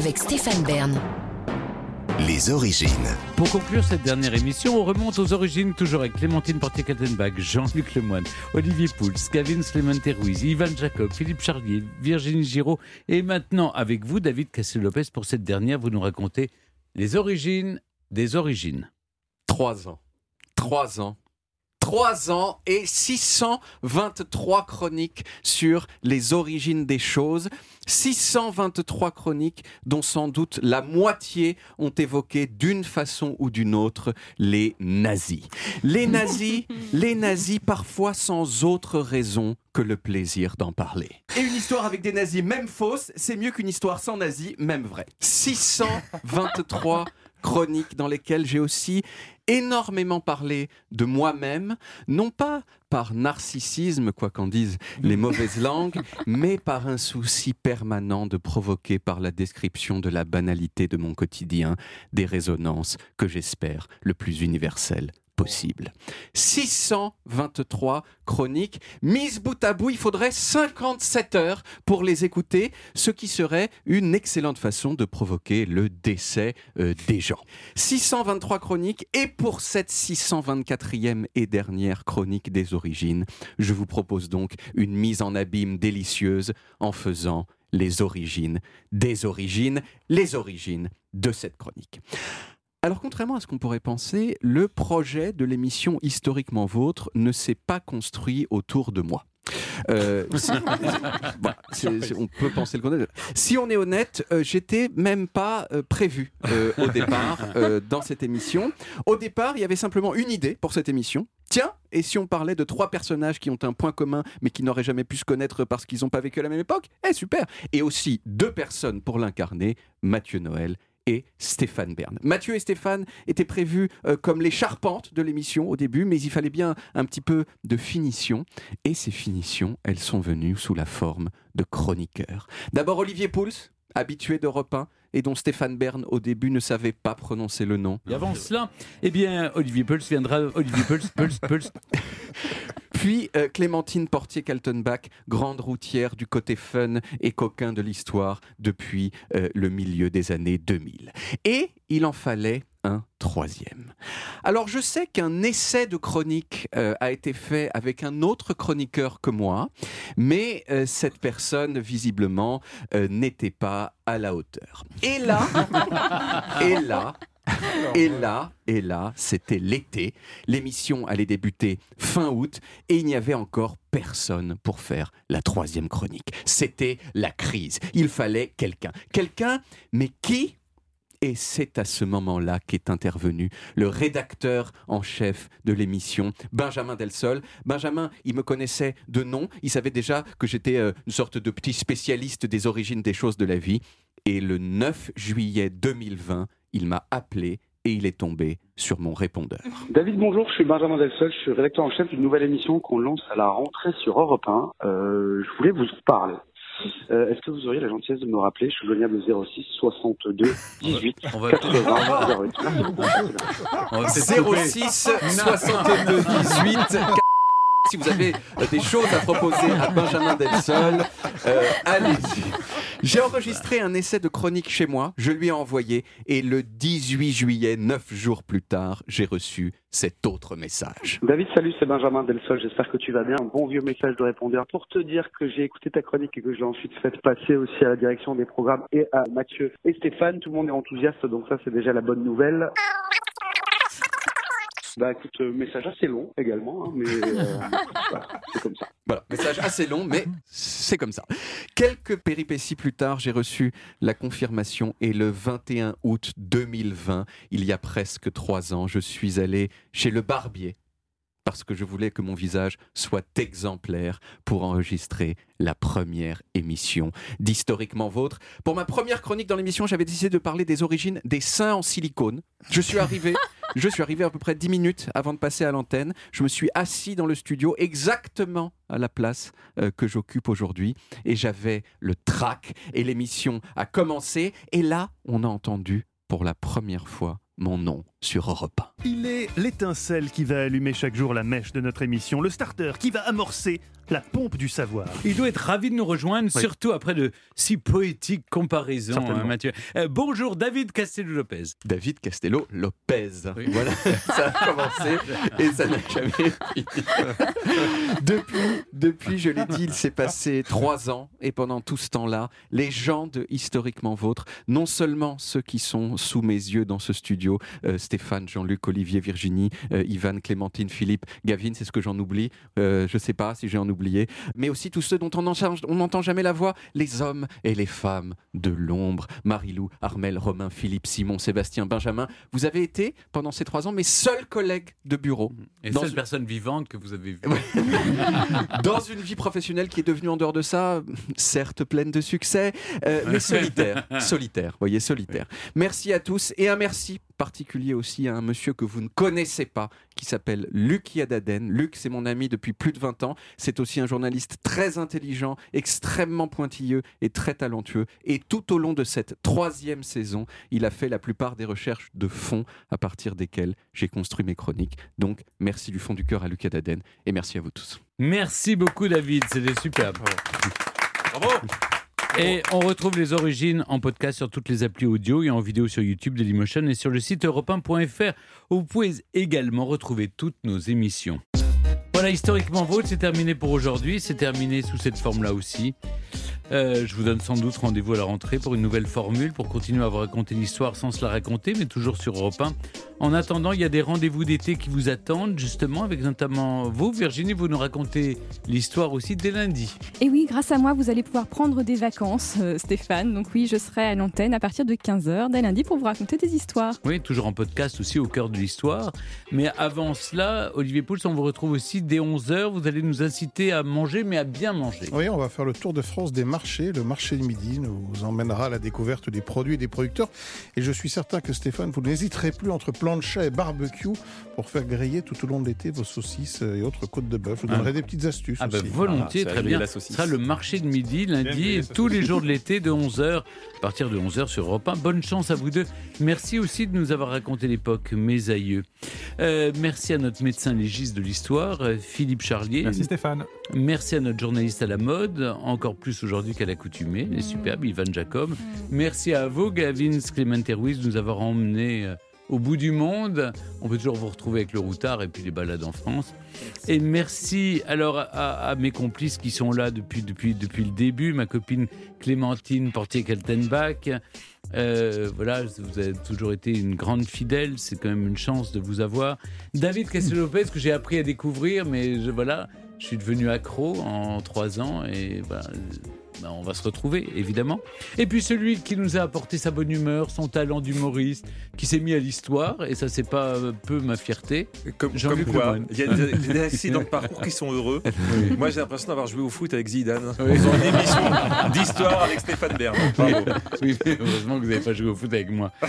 avec Stéphane Bern. Les origines. Pour conclure cette dernière émission, on remonte aux origines toujours avec Clémentine Portier-Kaltenbach, Jean-Luc Lemoyne, Olivier Pouls, Kevin Clemente-Ruiz, Ivan Jacob, Philippe Charlier, Virginie Giraud et maintenant avec vous, David Cassel-Lopez. Pour cette dernière, vous nous racontez les origines des origines. Trois ans. Trois ans 3 ans et 623 chroniques sur les origines des choses. 623 chroniques dont sans doute la moitié ont évoqué d'une façon ou d'une autre les nazis. Les nazis, les nazis parfois sans autre raison que le plaisir d'en parler. Et une histoire avec des nazis, même fausse, c'est mieux qu'une histoire sans nazis, même vraie. 623 chroniques dans lesquelles j'ai aussi énormément parlé de moi-même, non pas par narcissisme, quoi qu'en disent les mauvaises langues, mais par un souci permanent de provoquer par la description de la banalité de mon quotidien des résonances que j'espère le plus universelles possible. 623 chroniques. Mises bout à bout, il faudrait 57 heures pour les écouter, ce qui serait une excellente façon de provoquer le décès euh, des gens. 623 chroniques, et pour cette 624e et dernière chronique des origines, je vous propose donc une mise en abîme délicieuse en faisant les origines des origines, les origines de cette chronique. Alors contrairement à ce qu'on pourrait penser, le projet de l'émission Historiquement Vôtre ne s'est pas construit autour de moi. Euh, on peut penser le contraire. Si on est honnête, euh, j'étais même pas euh, prévu au départ dans cette émission. Au départ, il y avait simplement une idée pour cette émission. Tiens, et si on parlait de trois personnages qui ont un point commun mais qui n'auraient jamais pu se connaître parce qu'ils n'ont pas vécu à la même époque? Eh super Et aussi deux personnes pour l'incarner, Mathieu Noël et Stéphane Bern. Mathieu et Stéphane étaient prévus euh, comme les charpentes de l'émission au début, mais il fallait bien un petit peu de finition. Et ces finitions, elles sont venues sous la forme de chroniqueurs. D'abord Olivier Pouls, habitué d'Europe 1, et dont Stéphane Bern au début ne savait pas prononcer le nom. Et avant cela, eh bien, Olivier Pouls viendra. Olivier Pouls, Pouls, Pouls. Puis euh, Clémentine Portier-Kaltenbach, grande routière du côté fun et coquin de l'histoire depuis euh, le milieu des années 2000. Et il en fallait un troisième. Alors je sais qu'un essai de chronique euh, a été fait avec un autre chroniqueur que moi, mais cette personne visiblement n'était pas à la hauteur. Et là, et là, et là, et là, c'était l'été. L'émission allait débuter fin août et il n'y avait encore personne pour faire la troisième chronique. C'était la crise. Il fallait quelqu'un. Quelqu'un, mais qui? Et c'est à ce moment-là qu'est intervenu le rédacteur en chef de l'émission, Benjamin Delsol. Benjamin, il me connaissait de nom, il savait déjà que j'étais euh, une sorte de petit spécialiste des origines des choses de la vie. Et le 9 juillet 2020, il m'a appelé et il est tombé sur mon répondeur. David, bonjour, je suis Benjamin Delsol, je suis rédacteur en chef d'une nouvelle émission qu'on lance à la rentrée sur Europe 1. Euh, je voulais vous parler. Euh, Est-ce que vous auriez la gentillesse de me rappeler Je suis joignable 06 62 18 on va 80 06 62 18 si vous avez des choses à proposer à Benjamin Delsol, euh, allez-y. J'ai enregistré un essai de chronique chez moi, je lui ai envoyé, et le 18 juillet, neuf jours plus tard, j'ai reçu cet autre message. David, salut, c'est Benjamin Delsol, j'espère que tu vas bien. Un bon vieux message de répondeur pour te dire que j'ai écouté ta chronique et que je l'ai ensuite fait passer aussi à la direction des programmes et à Mathieu et Stéphane. Tout le monde est enthousiaste, donc ça c'est déjà la bonne nouvelle. Bah écoute, euh, message assez long également, hein, mais euh, voilà, c'est comme ça. Voilà, message assez long, mais c'est comme ça. Quelques péripéties plus tard, j'ai reçu la confirmation et le 21 août 2020, il y a presque trois ans, je suis allé chez le barbier parce que je voulais que mon visage soit exemplaire pour enregistrer la première émission d'Historiquement Vôtre. Pour ma première chronique dans l'émission, j'avais décidé de parler des origines des seins en silicone. Je suis arrivé, je suis arrivé à peu près 10 minutes avant de passer à l'antenne. Je me suis assis dans le studio exactement à la place euh, que j'occupe aujourd'hui et j'avais le trac et l'émission a commencé et là, on a entendu pour la première fois mon nom sur Europe 1. Il est l'étincelle qui va allumer chaque jour la mèche de notre émission, le starter qui va amorcer la pompe du savoir. Il doit être ravi de nous rejoindre, Oui. surtout après de si poétiques comparaisons, hein, Mathieu. Euh, bonjour David Castello-Lopez. David Castello Lopez. Oui. Voilà, ça a commencé et ça n'a jamais fini. depuis, depuis, je l'ai dit, il s'est passé trois ans et pendant tout ce temps-là, les gens de Historiquement Vôtre, non seulement ceux qui sont sous mes yeux dans ce studio, euh, Stéphane, Jean-Luc, Olivier, Virginie, euh, Ivan, Clémentine, Philippe, Gavin, c'est ce que j'en oublie, euh, je sais pas si j'ai en mais aussi tous ceux dont on n'entend jamais la voix, les hommes et les femmes de l'ombre, Marilou, Armel, Romain, Philippe, Simon, Sébastien, Benjamin, vous avez été pendant ces trois ans mes seuls collègues de bureau Et Dans seule ce- personne vivante que vous avez vue. dans une vie professionnelle qui est devenue en dehors de ça, certes pleine de succès, euh, mais solitaire, solitaire, voyez, solitaire. Merci à tous et un merci particulier aussi à un monsieur que vous ne connaissez pas qui s'appelle Luc Yadaden. Luc, c'est mon ami depuis plus de 20 ans. C'est aussi un journaliste très intelligent, extrêmement pointilleux et très talentueux. Et tout au long de cette troisième saison, il a fait la plupart des recherches de fond à partir desquelles j'ai construit mes chroniques. Donc, merci du fond du cœur à Luc Yadaden et merci à vous tous. Merci beaucoup David, c'était superbe. Et on retrouve les origines en podcast sur toutes les applis audio et en vidéo sur YouTube de Dailymotion et sur le site europe1.fr où vous pouvez également retrouver toutes nos émissions. Voilà, historiquement vôtre, c'est terminé pour aujourd'hui. C'est terminé sous cette forme-là aussi. Euh, je vous donne sans doute rendez-vous à la rentrée pour une nouvelle formule, pour continuer à vous raconter l'histoire sans se la raconter, mais toujours sur Europe 1. En attendant, il y a des rendez-vous d'été qui vous attendent, justement, avec notamment vous, Virginie, vous nous racontez l'histoire aussi dès lundi. Et oui, grâce à moi, vous allez pouvoir prendre des vacances, euh, Stéphane. Donc oui, je serai à l'antenne à partir de 15h dès lundi pour vous raconter des histoires. Oui, toujours en podcast aussi au cœur de l'histoire. Mais avant cela, Olivier Pouls, on vous retrouve aussi dès 11h. Vous allez nous inciter à manger, mais à bien manger. Oui, on va faire le tour de France des marchés. Le marché de midi nous emmènera à la découverte des produits et des producteurs. Et je suis certain que Stéphane, vous n'hésiterez plus entre plancha et barbecue pour faire griller tout au long de l'été vos saucisses et autres côtes de bœuf. Je vous Ah. donnerai des petites astuces. Ah ben aussi. volontiers, Ah, très bien. Ce sera le marché de midi, lundi, et tous les jours de l'été de 11h, à partir de 11h sur Europe 1. Bonne chance à vous deux. Merci aussi de nous avoir raconté l'époque, mes aïeux. Euh, merci à notre médecin légiste de l'histoire, euh, Philippe Charlier. Merci Stéphane. Merci à notre journaliste à la mode, encore plus aujourd'hui qu'à l'accoutumée, il est superbe, Ivan Jacob. Merci à vous, Gavin Clément Ruiz, de nous avoir emmenés euh, au bout du monde. On peut toujours vous retrouver avec le routard et puis les balades en France. Et merci alors à, mes complices qui sont là depuis, depuis, depuis le début, ma copine Clémentine Portier-Kaltenbach. Euh, voilà, vous avez toujours été une grande fidèle, c'est quand même une chance de vous avoir. David Castel-Lopez, que j'ai appris à découvrir, mais je, voilà, je suis devenu accro en trois ans et voilà, euh, ben, on va se retrouver évidemment. Et puis celui qui nous a apporté sa bonne humeur, son talent d'humoriste, qui s'est mis à l'histoire et ça c'est pas euh, peu ma fierté. Comme, quoi, il y a des, des accidents de parcours qui sont heureux. Moi, j'ai l'impression d'avoir joué au foot avec Zidane. Oui. Faisant une émission d'histoire avec Stéphane Bern. Oui, heureusement que vous n'avez pas joué au foot avec moi.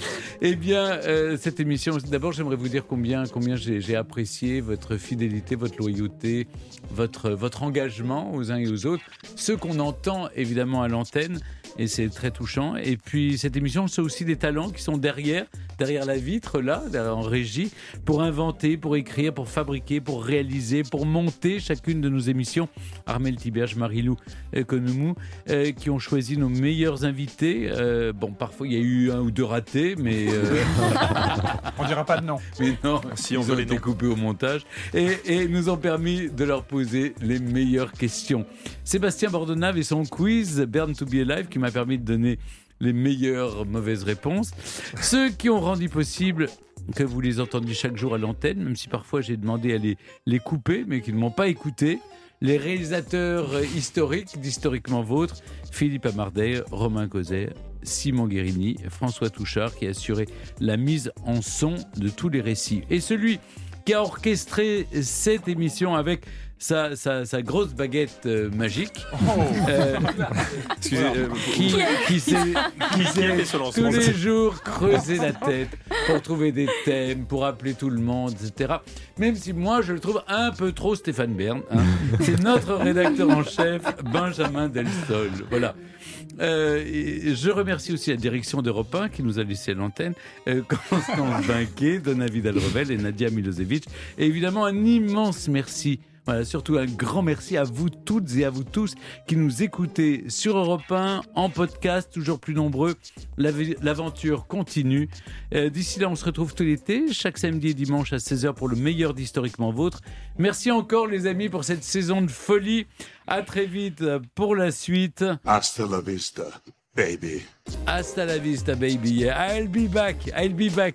eh bien, euh, cette émission, d'abord, j'aimerais vous dire combien, combien j'ai apprécié votre fidélité, votre loyauté, votre, votre engagement aux uns et aux autres. Ceux qu'on entend évidemment à l'antenne, et c'est très touchant. Et puis, cette émission, c'est aussi des talents qui sont derrière, derrière la vitre, là, derrière- en régie, pour inventer, pour écrire, pour fabriquer, pour réaliser, pour monter chacune de nos émissions. Armel Tiberge, Marilou Economou, euh, qui ont choisi nos meilleurs invités. Euh, bon, parfois, il y a eu un ou deux ratés, mais, euh, On dira pas de nom. mais non, Si on veut les coupés au montage et, et nous ont permis de leur poser les meilleures questions. Sébastien Bordonave et son quiz Burn to be Alive qui m'a permis de donner les meilleures mauvaises réponses. Ceux qui ont rendu possible que vous les entendiez chaque jour à l'antenne, même si parfois j'ai demandé à les, les couper, mais qui ne m'ont pas écouté. Les réalisateurs euh, historiques d'Historiquement Vôtre, Philippe Amardey, Romain Causet, Simon Guérini, François Touchard, qui a assuré la mise en son de tous les récits. Et celui qui a orchestré cette émission avec sa, sa- sa grosse baguette euh, magique, euh, Excusez, euh, qui, qui s'est qui tous les jours creusé la tête pour trouver des thèmes, pour appeler tout le monde, etc. Même si moi, je le trouve un peu trop Stéphane Bern. hein. C'est notre rédacteur en chef, Benjamin Delsol. Voilà. Euh, et je remercie aussi la direction d'Europe 1 qui nous a laissé l'antenne, euh, Constance Binquet, Donavid Alrevel et Nadia Milosevic. Et évidemment, un immense merci. Voilà, surtout un grand merci à vous toutes et à vous tous qui nous écoutez sur Europe 1, en podcast, toujours plus nombreux. L'av- L'aventure continue. Euh, D'ici là, on se retrouve tout l'été, chaque samedi et dimanche à 16h pour le meilleur d'Historiquement Vôtre. Merci encore les amis pour cette saison de folie. À très vite pour la suite. Hasta la vista, baby. Hasta la vista, baby. I'll be back. I'll be back.